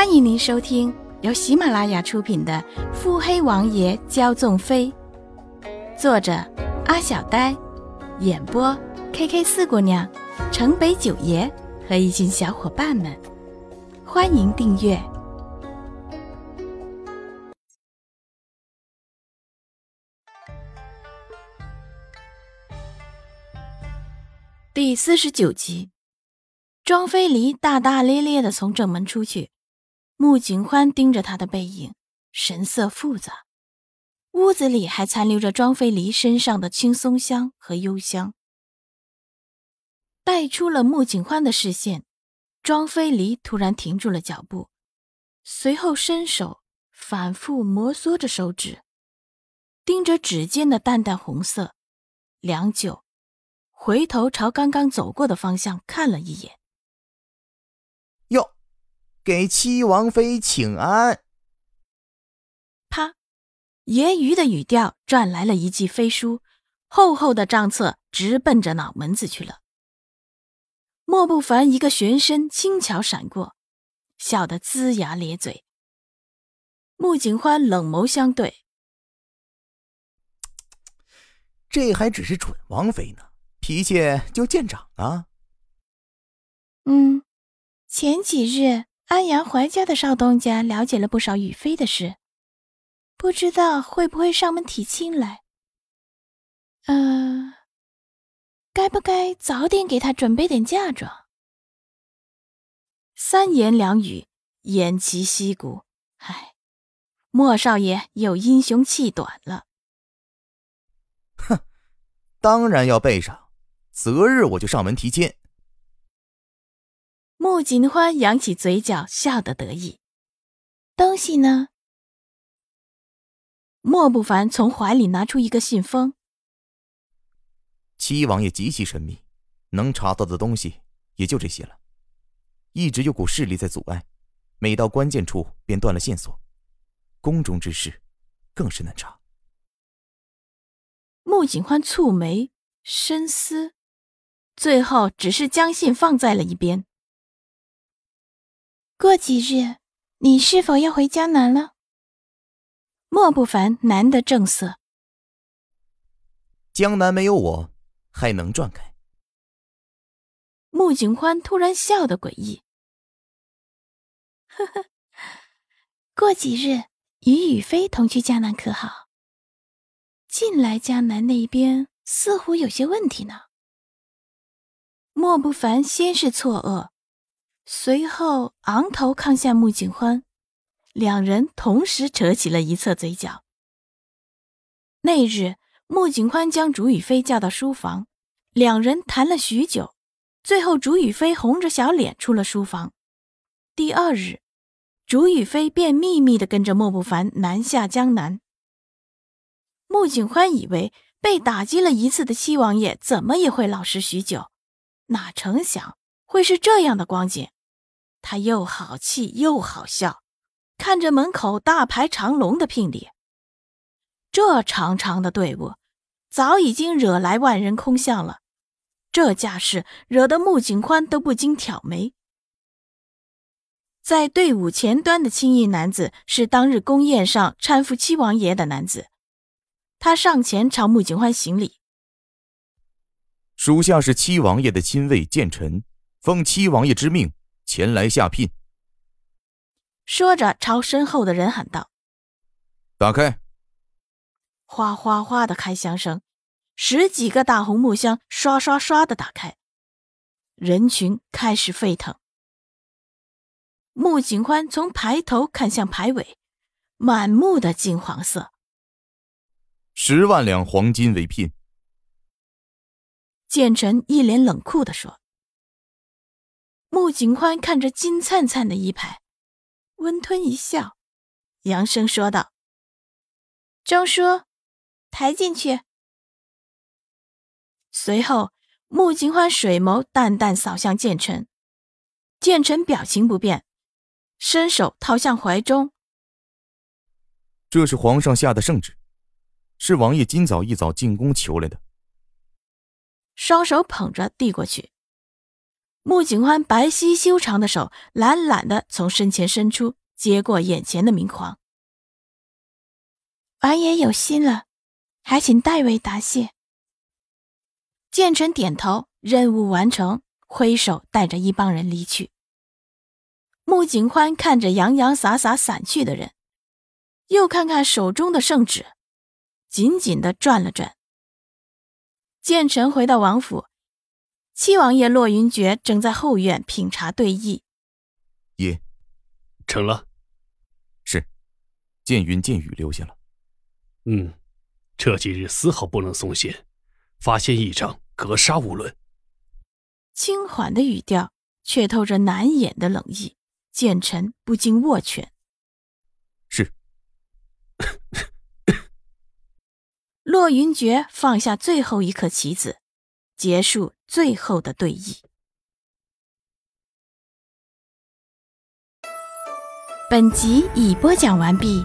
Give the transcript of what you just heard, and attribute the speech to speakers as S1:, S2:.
S1: 欢迎您收听由喜马拉雅出品的《腹黑王爷骄纵妃》，作者阿小呆，演播 K K 四姑娘、城北九爷和一群小伙伴们。欢迎订阅第四十九集。庄飞离大大咧咧的从正门出去。穆景欢盯着他的背影，神色复杂。屋子里还残留着庄飞离身上的青松香和幽香。带出了穆景欢的视线，庄飞离突然停住了脚步，随后伸手反复摩挲着手指，盯着指尖的淡淡红色，良久，回头朝刚刚走过的方向看了一眼。
S2: 给七王妃请安。
S1: 啪！揶揄的语调转来了一记飞书，厚厚的账册直奔着脑门子去了。莫不凡一个旋身轻巧闪过，笑得龇牙咧嘴。穆景欢冷眸相对，
S2: 这还只是准王妃呢，脾气就见长了。
S1: 嗯，前几日。安阳怀家的少东家了解了不少雨飞的事，不知道会不会上门提亲来。嗯，该不该早点给他准备点嫁妆？三言两语，偃旗息鼓。唉，莫少爷又英雄气短了。
S2: 哼，当然要备上，择日我就上门提亲。
S1: 穆景欢扬起嘴角，笑得得意。东西呢？莫不凡从怀里拿出一个信封。
S2: 七王爷极其神秘，能查到的东西也就这些了。一直有股势力在阻碍，每到关键处便断了线索。宫中之事，更是难查。
S1: 穆景欢蹙眉深思，最后只是将信放在了一边。过几日，你是否要回江南了？莫不凡难得正色。
S2: 江南没有我，还能转开？
S1: 穆景欢突然笑得诡异。呵呵，过几日与雨飞同去江南可好？近来江南那边似乎有些问题呢。莫不凡先是错愕。随后昂头看向穆景欢，两人同时扯起了一侧嘴角。那日，穆景欢将竹雨飞叫到书房，两人谈了许久，最后竹雨飞红着小脸出了书房。第二日，竹雨飞便秘密的跟着莫不凡南下江南。穆景欢以为被打击了一次的七王爷怎么也会老实许久，哪成想会是这样的光景。他又好气又好笑，看着门口大排长龙的聘礼，这长长的队伍早已经惹来万人空巷了。这架势惹得穆景欢都不禁挑眉。在队伍前端的青衣男子是当日宫宴上搀扶七王爷的男子，他上前朝穆景欢行礼：“
S2: 属下是七王爷的亲卫剑臣，奉七王爷之命。”前来下聘。
S1: 说着，朝身后的人喊道：“
S2: 打开！”
S1: 哗哗哗的开箱声，十几个大红木箱刷刷刷的打开，人群开始沸腾。穆景欢从排头看向排尾，满目的金黄色。
S2: 十万两黄金为聘。
S1: 剑臣一脸冷酷的说。穆景欢看着金灿灿的一排，温吞一笑，扬声说道：“张叔，抬进去。”随后，穆景欢水眸淡淡扫向建成，建成表情不变，伸手掏向怀中：“
S2: 这是皇上下的圣旨，是王爷今早一早进宫求来的。”
S1: 双手捧着递过去。穆景欢白皙修长的手懒懒的从身前伸出，接过眼前的明黄。
S3: 王爷有心了，还请代为答谢。
S1: 建成点头，任务完成，挥手带着一帮人离去。穆景欢看着洋洋洒洒散去的人，又看看手中的圣旨，紧紧的转了转。建成回到王府。七王爷洛云珏正在后院品茶对弈。
S2: 爷，
S4: 成了。
S2: 是，剑云、剑雨留下了。
S4: 嗯，这几日丝毫不能松懈，发现异常，格杀勿论。
S1: 轻缓的语调，却透着难掩的冷意。剑臣不禁握拳。
S2: 是。
S1: 洛云珏放下最后一颗棋子。结束最后的对弈。
S3: 本集已播讲完毕。